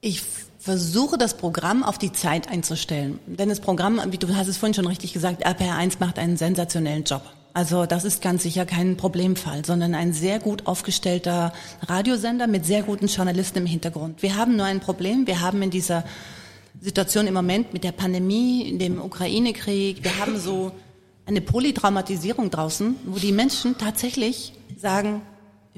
ich versuche das Programm auf die Zeit einzustellen. Denn das Programm, wie du hast es vorhin schon richtig gesagt, RPR1 macht einen sensationellen Job. Also das ist ganz sicher kein Problemfall, sondern ein sehr gut aufgestellter Radiosender mit sehr guten Journalisten im Hintergrund. Wir haben nur ein Problem. Wir haben in dieser Situation im Moment mit der Pandemie, dem Ukraine-Krieg, wir haben so eine Polytraumatisierung draußen, wo die Menschen tatsächlich sagen,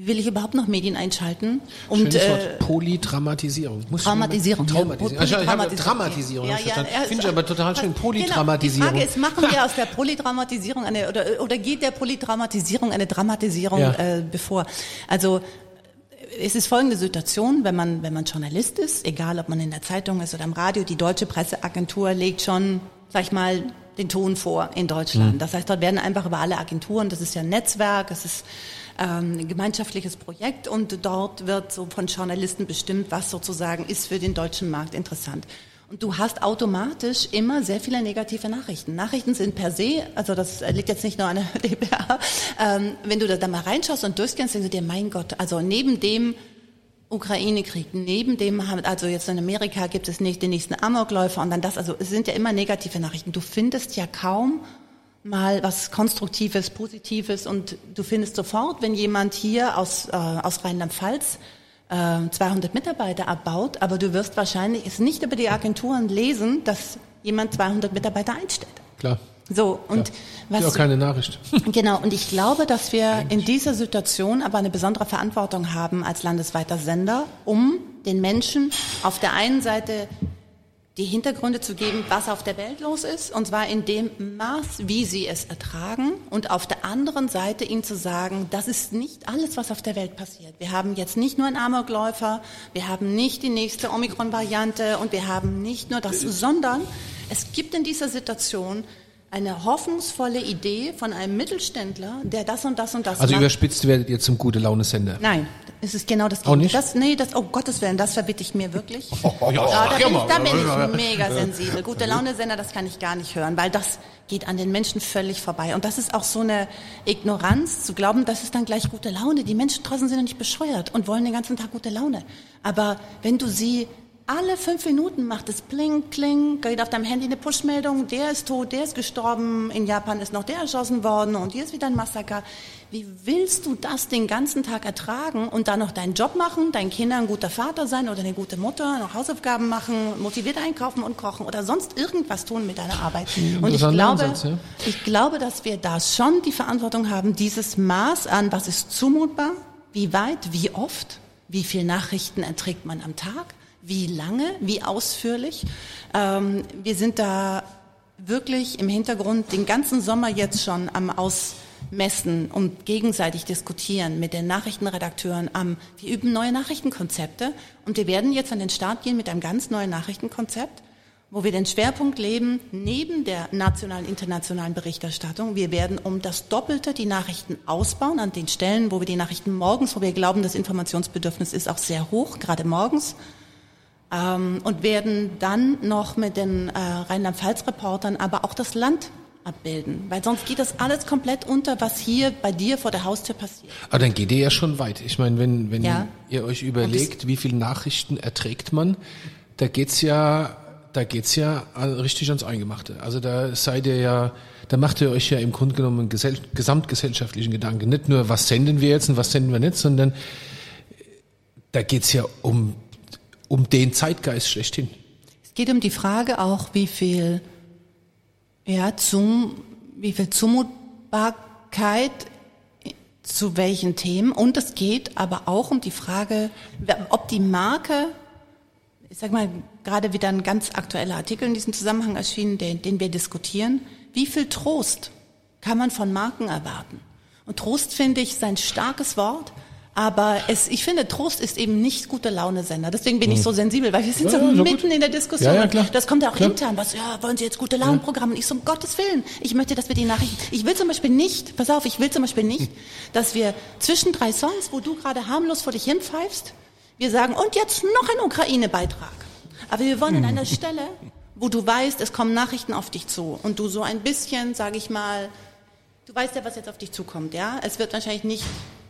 will ich überhaupt noch Medien einschalten? Und Schönes äh, Wort. Polytraumatisierung. Muss Traumatisierung. Traumatisierung. Ja, Also, ich habe. Dramatisierung. Ja, ja, ja, Finde ich aber total schön. Genau. Polytraumatisierung. Die Frage ist, machen wir aus der Polytraumatisierung eine, oder, oder geht der Polytraumatisierung eine Dramatisierung Ja. äh, bevor? Also, es ist folgende Situation, wenn man, wenn man Journalist ist, egal ob man in der Zeitung ist oder im Radio, die deutsche Presseagentur legt schon, sag ich mal, den Ton vor in Deutschland. Das heißt, dort werden einfach über alle Agenturen, das ist ja ein Netzwerk, es ist ähm, ein gemeinschaftliches Projekt und dort wird so von Journalisten bestimmt, was sozusagen ist für den deutschen Markt interessant. Und du hast automatisch immer sehr viele negative Nachrichten. Nachrichten sind per se, also das liegt jetzt nicht nur an der DPA, ähm, wenn du da, da mal reinschaust und durchgehst, denkst du dir, mein Gott, also neben dem Ukraine-Krieg, neben dem, also jetzt in Amerika gibt es nicht den nächsten Amokläufer und dann das, also es sind ja immer negative Nachrichten. Du findest ja kaum mal was Konstruktives, Positives und du findest sofort, wenn jemand hier aus, äh, aus Rheinland-Pfalz äh, 200 Mitarbeiter abbaut, aber du wirst wahrscheinlich es nicht über die Agenturen lesen, dass jemand 200 Mitarbeiter einstellt. Klar. So, und Ist was auch keine Nachricht. Genau, und ich glaube, dass wir in dieser Situation aber eine besondere Verantwortung haben als landesweiter Sender, um den Menschen auf der einen Seite die Hintergründe zu geben, was auf der Welt los ist, und zwar in dem Maß, wie sie es ertragen, und auf der anderen Seite ihnen zu sagen, das ist nicht alles, was auf der Welt passiert. Wir haben jetzt nicht nur einen Amokläufer, wir haben nicht die nächste Omikron-Variante und wir haben nicht nur das, sondern es gibt in dieser Situation eine hoffnungsvolle Idee von einem Mittelständler, der das und das und das Also macht. überspitzt werdet ihr zum gute Laune-Sender. Nein, es ist genau das Auch nicht? Das, nee, das, oh Gottes Willen, das verbitte ich mir wirklich. Oh, ja, da, ja, bin mal. ich, da bin ich mega sensibel. Gute Laune-Sender, das kann ich gar nicht hören, weil das geht an den Menschen völlig vorbei. Und das ist auch so eine Ignoranz, zu glauben, das ist dann gleich gute Laune. Die Menschen draußen sind doch nicht bescheuert und wollen den ganzen Tag gute Laune. Aber wenn du sie alle fünf Minuten macht es pling, kling, geht auf deinem Handy eine Pushmeldung, der ist tot, der ist gestorben, in Japan ist noch der erschossen worden und hier ist wieder ein Massaker. Wie willst du das den ganzen Tag ertragen und dann noch deinen Job machen, deinen Kindern ein guter Vater sein oder eine gute Mutter, noch Hausaufgaben machen, motiviert einkaufen und kochen oder sonst irgendwas tun mit deiner Arbeit? Und ich glaube, Ansatz, ja. ich glaube, dass wir da schon die Verantwortung haben, dieses Maß an, was ist zumutbar, wie weit, wie oft, wie viel Nachrichten erträgt man am Tag, wie lange, wie ausführlich. Ähm, wir sind da wirklich im Hintergrund den ganzen Sommer jetzt schon am Ausmessen und gegenseitig diskutieren mit den Nachrichtenredakteuren. Am, wir üben neue Nachrichtenkonzepte und wir werden jetzt an den Start gehen mit einem ganz neuen Nachrichtenkonzept wo wir den Schwerpunkt leben, neben der nationalen, internationalen Berichterstattung. Wir werden um das Doppelte die Nachrichten ausbauen an den Stellen, wo wir die Nachrichten morgens, wo wir glauben, das Informationsbedürfnis ist auch sehr hoch, gerade morgens. Ähm, und werden dann noch mit den äh, Rheinland-Pfalz-Reportern aber auch das Land abbilden, weil sonst geht das alles komplett unter, was hier bei dir vor der Haustür passiert. Aber dann geht ihr ja schon weit. Ich meine, wenn, wenn Ja. ihr euch überlegt, wie viele Nachrichten erträgt man, da geht's ja, da geht's ja richtig ans Eingemachte. Also da seid ihr ja, da macht ihr euch ja im Grunde genommen einen gesell gesamtgesellschaftlichen Gedanken. Nicht nur, was senden wir jetzt und was senden wir nicht, sondern da geht's ja um, um den Zeitgeist schlechthin. Es geht um die Frage auch, wie viel, ja, zum, wie viel Zumutbarkeit zu welchen Themen. Und es geht aber auch um die Frage, ob die Marke, ich sag mal, gerade wieder ein ganz aktueller Artikel in diesem Zusammenhang erschienen, den, den wir diskutieren. Wie viel Trost kann man von Marken erwarten? Und Trost finde ich ist ein starkes Wort. Aber es, ich finde, Trost ist eben nicht gute Laune-Sender. Deswegen bin ich so sensibel, weil wir sind Hm. Ja, so ja, so mitten gut. in der Diskussion. Ja. Das kommt ja auch Klar. intern. Was, ja, wollen Sie jetzt gute Laune-Programme? Ich so, um Gottes Willen. Ich möchte, dass wir die Nachrichten, ich will zum Beispiel nicht, pass auf, ich will zum Beispiel nicht, dass wir zwischen drei Songs, wo du gerade harmlos vor dich hinpfeifst, wir sagen, und jetzt noch ein Ukraine-Beitrag. Aber wir wollen an einer Stelle, wo du weißt, es kommen Nachrichten auf dich zu und du so ein bisschen, sage ich mal, du weißt ja, was jetzt auf dich zukommt, ja? Es wird wahrscheinlich nicht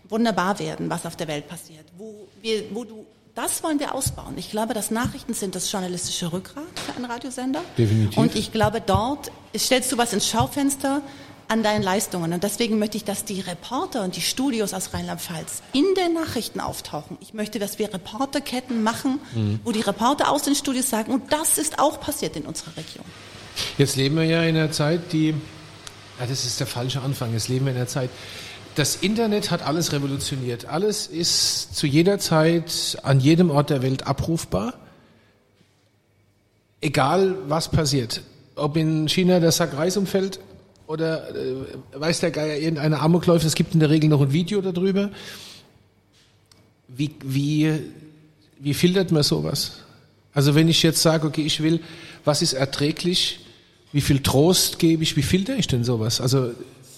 wunderbar werden, was auf der Welt passiert. Wo wir, wo du, das wollen wir ausbauen. Ich glaube, dass Nachrichten sind das journalistische Rückgrat für einen Radiosender. Definitiv. Und ich glaube, dort stellst du was ins Schaufenster an deinen Leistungen. Und deswegen möchte ich, dass die Reporter und die Studios aus Rheinland-Pfalz in den Nachrichten auftauchen. Ich möchte, dass wir Reporterketten machen, wo die Reporter aus den Studios sagen, und das ist auch passiert in unserer Region. Jetzt leben wir ja in einer Zeit, die, ja, das ist der falsche Anfang, jetzt leben wir in einer Zeit, das Internet hat alles revolutioniert. Alles ist zu jeder Zeit an jedem Ort der Welt abrufbar. Egal was passiert. Ob in China der Sack Reis umfällt oder äh, weiß der Geier irgendeine Amok läuft, es gibt in der Regel noch ein Video darüber. Wie, wie, wie filtert man sowas? Also wenn ich jetzt sage, okay, ich will, was ist erträglich, wie viel Trost gebe ich, wie filter ich denn sowas? Also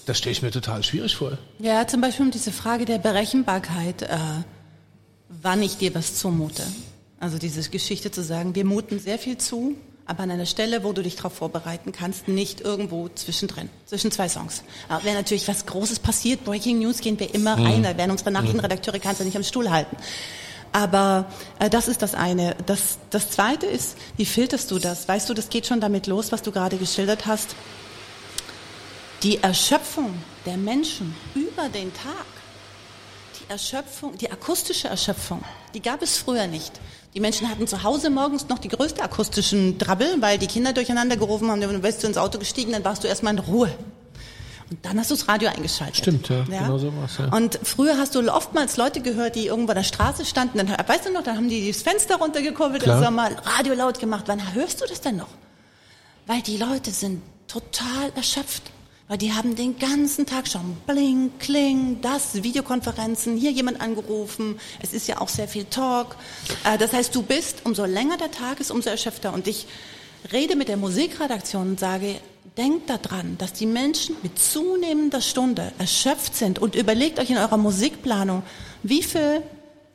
das stelle ich mir total schwierig vor. Ja, zum Beispiel um diese Frage der Berechenbarkeit, äh, wann ich dir was zumute. Also diese Geschichte zu sagen, wir muten sehr viel zu, aber an einer Stelle, wo du dich darauf vorbereiten kannst, nicht irgendwo zwischendrin, zwischen zwei Songs. Aber wenn natürlich was Großes passiert, Breaking News, gehen wir immer rein, da werden unsere Nachrichtenredakteure, kannst du nicht am Stuhl halten. Aber äh, das ist das eine. Das, das zweite ist, wie filterst du das? Weißt du, das geht schon damit los, was du gerade geschildert hast. Die Erschöpfung der Menschen über den Tag, die Erschöpfung, die akustische Erschöpfung, die gab es früher nicht. Die Menschen hatten zu Hause morgens noch die größte akustischen Drabbel, weil die Kinder durcheinander gerufen haben, dann bist du ins Auto gestiegen, dann warst du erstmal in Ruhe. Und dann hast du das Radio eingeschaltet. Stimmt, ja, genau so war's, ja. Und früher hast du oftmals Leute gehört, die irgendwo an der Straße standen, dann, weißt du noch, dann haben die das Fenster runtergekurbelt und haben mal Radio laut gemacht. Wann hörst du das denn noch? Weil die Leute sind total erschöpft. Weil die haben den ganzen Tag schon bling, kling, das, Videokonferenzen, hier jemand angerufen. Es ist ja auch sehr viel Talk. Äh, Das heißt, du bist, umso länger der Tag ist, umso erschöpfter. Und ich rede mit der Musikredaktion und sage, denkt daran, dass die Menschen mit zunehmender Stunde erschöpft sind und überlegt euch in eurer Musikplanung, wie viel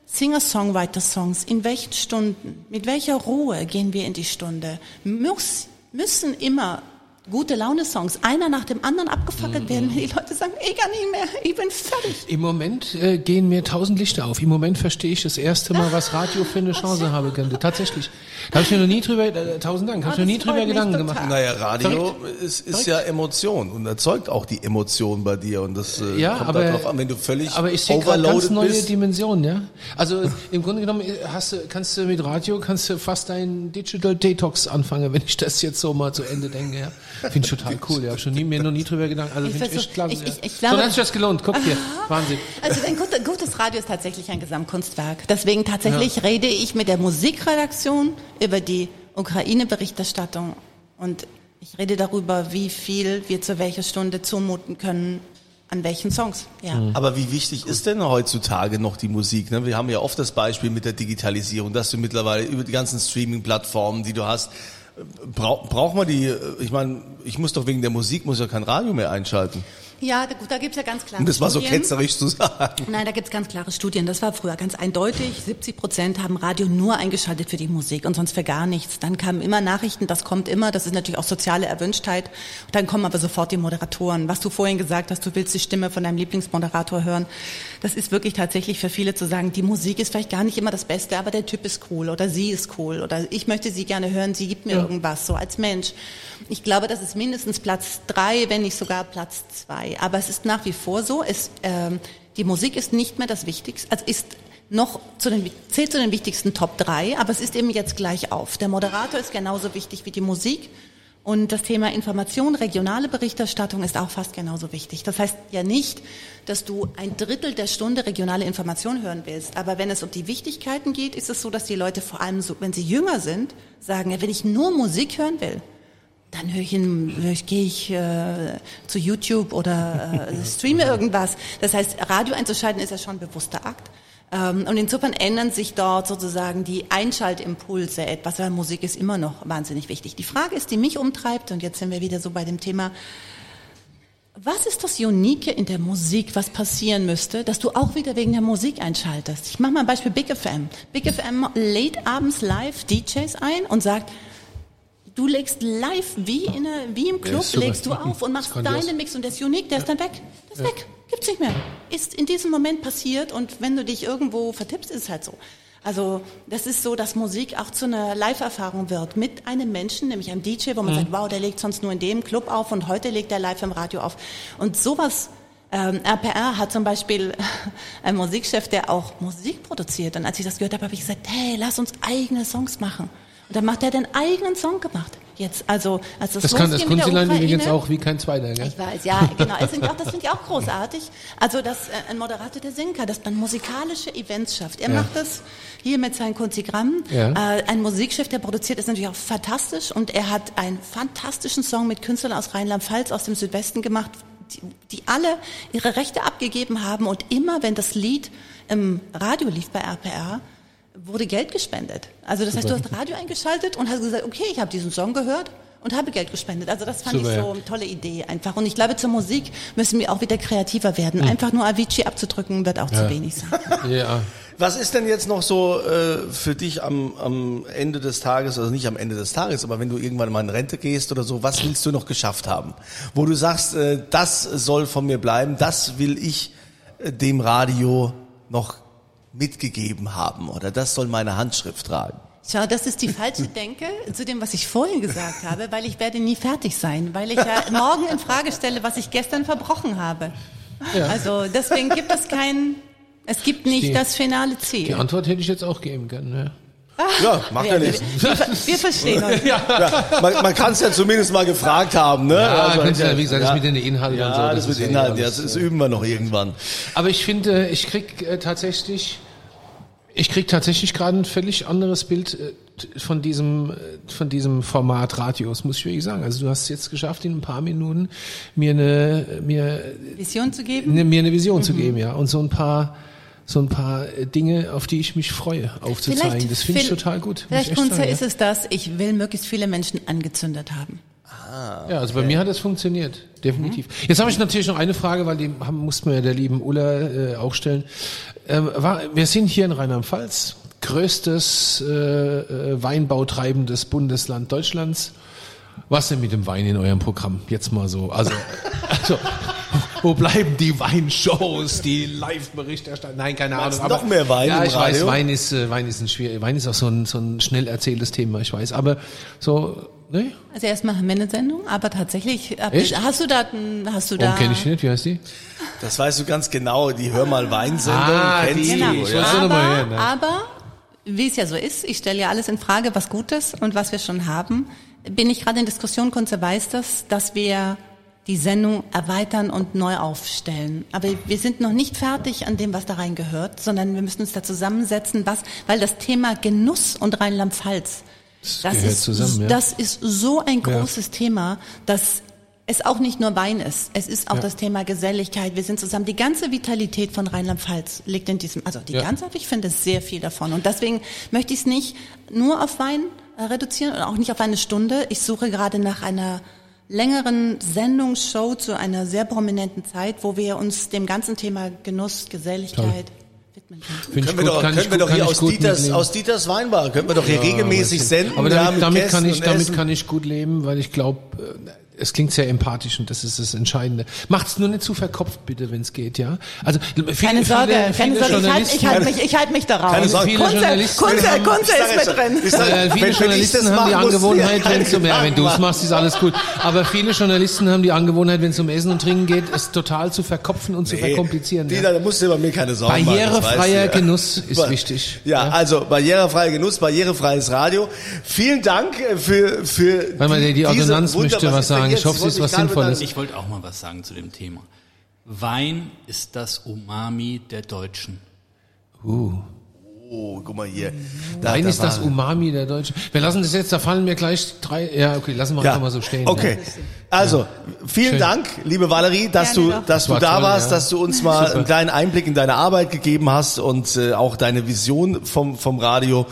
Singer-Songwriter-Songs, in welchen Stunden, mit welcher Ruhe gehen wir in die Stunde, muss, müssen immer gute Laune-Songs einer nach dem anderen abgefackelt werden, wenn die Leute sagen, ich kann nicht mehr, ich bin fertig. Im Moment äh, gehen mir tausend Lichter auf. Im Moment verstehe ich das erste Mal, was Radio für eine Chance haben könnte. Tatsächlich. Da habe ich mir noch nie drüber, äh, tausend Dank, habe ich Ah, mir nie drüber Gedanken total. gemacht. Naja, Radio ist, ist ja Emotion und erzeugt auch die Emotion bei dir und das äh, Ja, kommt aber, darauf an, wenn du völlig aber ich sehe gerade ganz neue bist. Dimensionen, ja. Also im Grunde genommen äh, hast du, kannst du mit Radio kannst du fast einen Digital Detox anfangen, wenn ich das jetzt so mal zu Ende denke. Ja. Finde ich total cool. Ja, habe schon nie, mir noch nie drüber Gedanken. Also Ich finde ich echt klasse. ich- ja. ich- ich so, glaube- dann hat sich das gelohnt. Guck hier, Wahnsinn. Also ein gutes, gutes Radio ist tatsächlich ein Gesamtkunstwerk. Deswegen tatsächlich rede ich mit der Musikredaktion über die Ukraine-Berichterstattung und ich rede darüber, wie viel wir zu welcher Stunde zumuten können, an welchen Songs. Ja. Aber wie wichtig ist denn heutzutage noch die Musik? Ne? Wir haben ja oft das Beispiel mit der Digitalisierung, dass du mittlerweile über die ganzen Streaming-Plattformen, die du hast, braucht braucht man die? äh, Ich meine, ich muss doch wegen der Musik muss ja kein Radio mehr einschalten. Ja, da, gut, da gibt's ja ganz klar. Um das mal so ketzerisch zu sagen. Nein, da gibt's ganz klare Studien. Das war früher ganz eindeutig. 70 Prozent haben Radio nur eingeschaltet für die Musik und sonst für gar nichts. Dann kamen immer Nachrichten, das kommt immer, das ist natürlich auch soziale Erwünschtheit. Dann kommen aber sofort die Moderatoren. Was du vorhin gesagt hast, du willst die Stimme von deinem Lieblingsmoderator hören. Das ist wirklich tatsächlich für viele zu sagen, die Musik ist vielleicht gar nicht immer das Beste, aber der Typ ist cool oder sie ist cool oder ich möchte sie gerne hören, sie gibt mir ja. irgendwas, so als Mensch. Ich glaube, das ist mindestens Platz drei, wenn nicht sogar Platz zwei. Aber es ist nach wie vor so, es, ähm, die Musik ist nicht mehr das Wichtigste, also ist noch zu den, zählt zu den wichtigsten Top drei, aber es ist eben jetzt gleich auf. Der Moderator ist genauso wichtig wie die Musik. Und das Thema Information, regionale Berichterstattung ist auch fast genauso wichtig. Das heißt ja nicht, dass du ein Drittel der Stunde regionale Information hören willst. Aber wenn es um die Wichtigkeiten geht, ist es so, dass die Leute vor allem so, wenn sie jünger sind, sagen, wenn ich nur Musik hören will, dann höre ich, ich gehe ich äh, zu YouTube oder äh, streame irgendwas. Das heißt, Radio einzuschalten ist ja schon ein bewusster Akt. Ähm, und insofern ändern sich dort sozusagen die Einschaltimpulse etwas, weil Musik ist immer noch wahnsinnig wichtig. Die Frage ist, die mich umtreibt, und jetzt sind wir wieder so bei dem Thema, was ist das Unique in der Musik, was passieren müsste, dass du auch wieder wegen der Musik einschaltest? Ich mache mal ein Beispiel Big FM. Big FM lädt abends live DJs ein und sagt, Du legst live wie, in eine, wie im Club, ja, legst du auf und machst deinen Mix und der ist unique, der ist dann weg. Der ist ja. weg. Gibt's nicht mehr. Ist in diesem Moment passiert und wenn du dich irgendwo vertippst, ist es halt so. Also das ist so, dass Musik auch zu einer Live-Erfahrung wird mit einem Menschen, nämlich einem DJ, wo man mhm. sagt, wow, der legt sonst nur in dem Club auf und heute legt er live im Radio auf. Und sowas ähm, RPR hat zum Beispiel einen Musikchef, der auch Musik produziert. Und als ich das gehört habe, habe ich gesagt, hey, lass uns eigene Songs machen. Und dann macht er den eigenen Song gemacht. Jetzt, also, als das, das kann das Kunstland übrigens auch wie kein zweiter, gell? Ich weiß, ja, genau. Das finde ich, auch, find ich auch großartig. Also, dass äh, ein Moderator der kann, dass man musikalische Events schafft. Er ja. macht das hier mit seinem Kunzigramm. Ja. Äh, ein Musikchef, der produziert, ist natürlich auch fantastisch und er hat einen fantastischen Song mit Künstlern aus Rheinland-Pfalz, aus dem Südwesten gemacht, die, die alle ihre Rechte abgegeben haben und immer, wenn das Lied im Radio lief bei RPR, wurde Geld gespendet. Also das heißt, du hast Radio eingeschaltet und hast gesagt, okay, ich habe diesen Song gehört und habe Geld gespendet. Also das fand Super, ich so eine tolle Idee einfach. Und ich glaube, zur Musik müssen wir auch wieder kreativer werden. Mhm. Einfach nur Avicii abzudrücken, wird auch ja. zu wenig sein. Ja. Was ist denn jetzt noch so äh, für dich am, am Ende des Tages, also nicht am Ende des Tages, aber wenn du irgendwann mal in Rente gehst oder so, was willst du noch geschafft haben? Wo du sagst, äh, das soll von mir bleiben, das will ich äh, dem Radio noch mitgegeben haben oder das soll meine Handschrift tragen. Schau, das ist die falsche Denke zu dem, was ich vorhin gesagt habe, weil ich werde nie fertig sein, weil ich ja morgen in Frage stelle, was ich gestern verbrochen habe. Ja. Also deswegen gibt es kein, es gibt nicht die, das finale Ziel. Die Antwort hätte ich jetzt auch geben können. Ja. Ja, macht ja, nichts. Wir, wir, verstehen uns. Ja. ja man man kann es ja zumindest mal gefragt haben. Ne? Ja, also, ja, wie gesagt, ja, das mit den Inhalten ja, und so. Das, das mit Inhalten, ja, das, das üben wir noch irgendwann. Aber ich finde, ich krieg äh, tatsächlich ich krieg tatsächlich gerade ein völlig anderes Bild äh, von diesem, äh, von diesem Format Radios, muss ich wirklich sagen. Also du hast es jetzt geschafft, in ein paar Minuten mir eine, mir Vision zu geben, eine, mir eine Vision mhm. zu geben, ja, und so ein paar so ein paar äh, Dinge, auf die ich mich freue, aufzuzeigen. Vielleicht, das finde ich total gut. Vielleicht Kunze ist es das, ich will möglichst viele Menschen angezündet haben. Ah, okay. Ja, also bei mir hat es funktioniert, definitiv. Mhm. Jetzt habe ich natürlich noch eine Frage, weil die haben, mussten wir ja der lieben Ulla äh, auch stellen. Ähm, war, wir sind hier in Rheinland-Pfalz, größtes äh, äh, Weinbautreibendes Bundesland Deutschlands. Was denn mit dem Wein in eurem Programm? Jetzt mal so. Also, also wo bleiben die Weinshows, die Live-Berichterstattung? Nein, keine Ahnung. Aber, noch mehr Wein Ja, ich weiß, Wein ist, äh, Wein ist ein schwierig, Wein ist auch so ein, so ein schnell erzähltes Thema, ich weiß. Aber so, ne? Also erstmal haben wir eine Sendung, aber tatsächlich, Echt? hast du da, hast du da? Warum kenne ich die nicht? Wie heißt die? Das weißt du ganz genau. Die Hör mal Weinsendung. Ah, kennst die. Du, ja. aber, hören, ne? aber, wie es ja so ist, ich stelle ja alles in Frage, was Gutes und was wir schon haben. Bin ich gerade in Diskussion, Kunze weiß das, dass wir die Sendung erweitern und neu aufstellen. Aber wir sind noch nicht fertig an dem, was da rein gehört, sondern wir müssen uns da zusammensetzen, was, weil das Thema Genuss und Rheinland-Pfalz, das, das ist, zusammen, ja. das ist so ein großes ja. Thema, dass es auch nicht nur Wein ist. Es ist auch ja. das Thema Geselligkeit. Wir sind zusammen. Die ganze Vitalität von Rheinland-Pfalz liegt in diesem, also die ja. ganze, ich finde sehr viel davon. Und deswegen möchte ich es nicht nur auf Wein äh, reduzieren und auch nicht auf eine Stunde. Ich suche gerade nach einer längeren Sendungsshow zu einer sehr prominenten Zeit, wo wir uns dem ganzen Thema Genuss, Geselligkeit widmen können. Können wir doch, können wir gut- doch hier aus Dieters, aus Dieters Weinbar, können wir doch hier regelmäßig senden. Aber ja, damit, mit damit, kann ich, damit kann ich gut leben, weil ich glaube, es klingt sehr empathisch und das ist das Entscheidende. Macht's nur nicht zu verkopft, bitte, wenn es geht, ja? Also viele, Keine Sorge, viele, keine viele Sorge, ich halte ich halt mich, ich halt mich darauf. Keine Sorge. Viele Kunze, Journalisten Kunze, haben- Kunze ist mit drin. ich sag, Äh, wenn- viele wenn Journalisten das haben die Angewohnheit, dir wenn es um, ja, wenn du es machen. machst, ist alles gut. Aber viele Journalisten haben die Angewohnheit, wenn es um Essen und Trinken geht, es total zu verkopfen und zu verkomplizieren. Dieter, Ja. da musst du bei mir keine Sorgen machen. Barrierefreier du, ja. Genuss ist wichtig. Ja, also barrierefreier Genuss, barrierefreies Radio. Vielen Dank äh, für für Warte mal, die diese Ordonnanz Wunder- möchte was denn sagen. jetzt? Ich hoffe, es wollte ist was Sinnvolles. Ich wollte auch mal was sagen zu dem Thema. Wein ist das Umami der Deutschen. Oh, guck mal hier. Da, Wein da ist das Umami der Deutschen. Wir lassen das jetzt, da fallen mir gleich drei, ja, okay, lassen wir einfach mal so stehen. Okay. Also, vielen Schön. Dank, liebe Valerie, dass Gerne du, doch. dass du war da toll, warst, ja. dass du uns mal Super. einen kleinen Einblick in deine Arbeit gegeben hast und äh, auch deine Vision vom, vom Radio.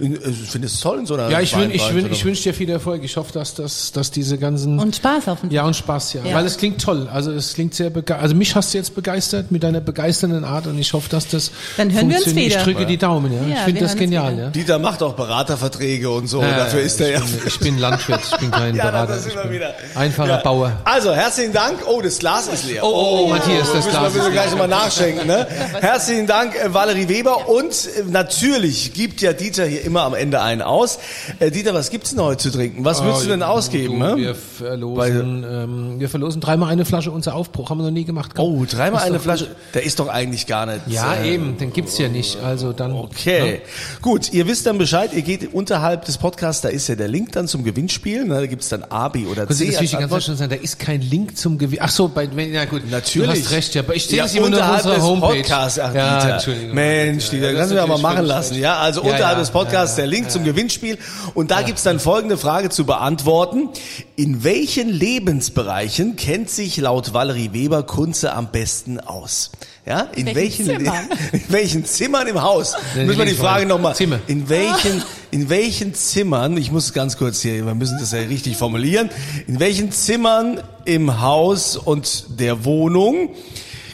Äh, Ich finde es toll in so einer Ja, ich, wün, ich, wün, ich wünsche dir viel Erfolg. Ich hoffe, dass, dass, dass diese ganzen... Und Spaß auf dem ja, und Spaß, ja. Ja. Weil es klingt toll. Also es klingt sehr begeistert. Also mich hast du jetzt begeistert mit deiner begeisternden Art und ich hoffe, dass das Dann hören wir uns wieder. Ich drücke die Daumen, ja. Ja, ich finde das genial, ja. Dieter macht auch Beraterverträge und so, Ja, dafür ist er ja. ich bin, ich bin Landwirt, ich bin kein Ja, Berater. das immer bin wieder. Einfacher Ja. Bauer. Also, herzlichen Dank. Oh, das Glas ist leer. Oh, oh, oh, Matthias, das müssen Glas wir ist müssen wir leer. gleich nochmal nachschenken. Ne? Herzlichen Dank, äh, Valerie Weber. Und äh, natürlich gibt ja Dieter hier immer am Ende einen aus. Äh, Dieter, was gibt's denn heute zu trinken? Was würdest du denn ausgeben? Du, ne? wir, verlosen, ähm, wir verlosen dreimal eine Flasche unser Aufbruch. Haben wir noch nie gemacht. Oh, dreimal eine Flasche. Der ist doch eigentlich gar nicht. Ja, eben, den gibt's ja nicht. Also dann. Okay, gut, ihr wisst dann Bescheid, ihr geht unterhalb des Podcasts, da ist ja der Link dann zum Gewinnspiel, ne? da gibt's dann A, B oder Das C als wichtig, ganz schnell sagen, da ist kein Link zum Gewinn. Ach so, bei, ja gut. Natürlich. Du hast recht, ja. aber Ich sehe Ja, das immer nur auf unterhalb unserer des Homepage. Podcasts. Ach, ja, Dieter. Entschuldigung. Mensch, Ja, Dieter, das kannst du mir mal natürlich machen lassen. recht. Ja, also Ja, unterhalb ja, des Podcasts ja, der Link ja, zum ja. Gewinnspiel. Und da gibt's dann folgende Frage zu beantworten. In welchen Lebensbereichen kennt sich laut Valerie Weber Kunze am besten aus? Ja, in welchen, welchen Zimmern? in welchen Zimmern im Haus? Nee, Müssen wir die Frage nochmal. In welchen, in welchen Zimmern, ich muss ganz kurz hier, wir müssen das ja richtig formulieren, in welchen Zimmern im Haus und der Wohnung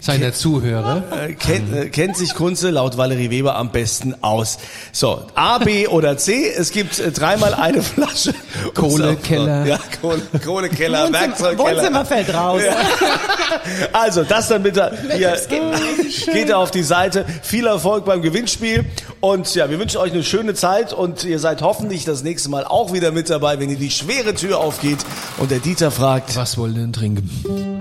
Seiner Zuhörer. äh, kennt, äh, kennt sich Kunze laut Valerie Weber am besten aus. So, A, B oder C. Es gibt äh, dreimal eine Flasche. Kohlekeller. Ja, Kohle, Kohlekeller, Wohnzimmer, Werkzeugkeller. Wohnzimmer fällt raus. Also, das dann bitte hier. Geht da auf die Seite. Viel Erfolg beim Gewinnspiel. Und ja, wir wünschen euch eine schöne Zeit und ihr seid hoffentlich das nächste Mal auch wieder mit dabei, wenn ihr die schwere Tür aufgeht und der Dieter fragt, Was wollen denn trinken?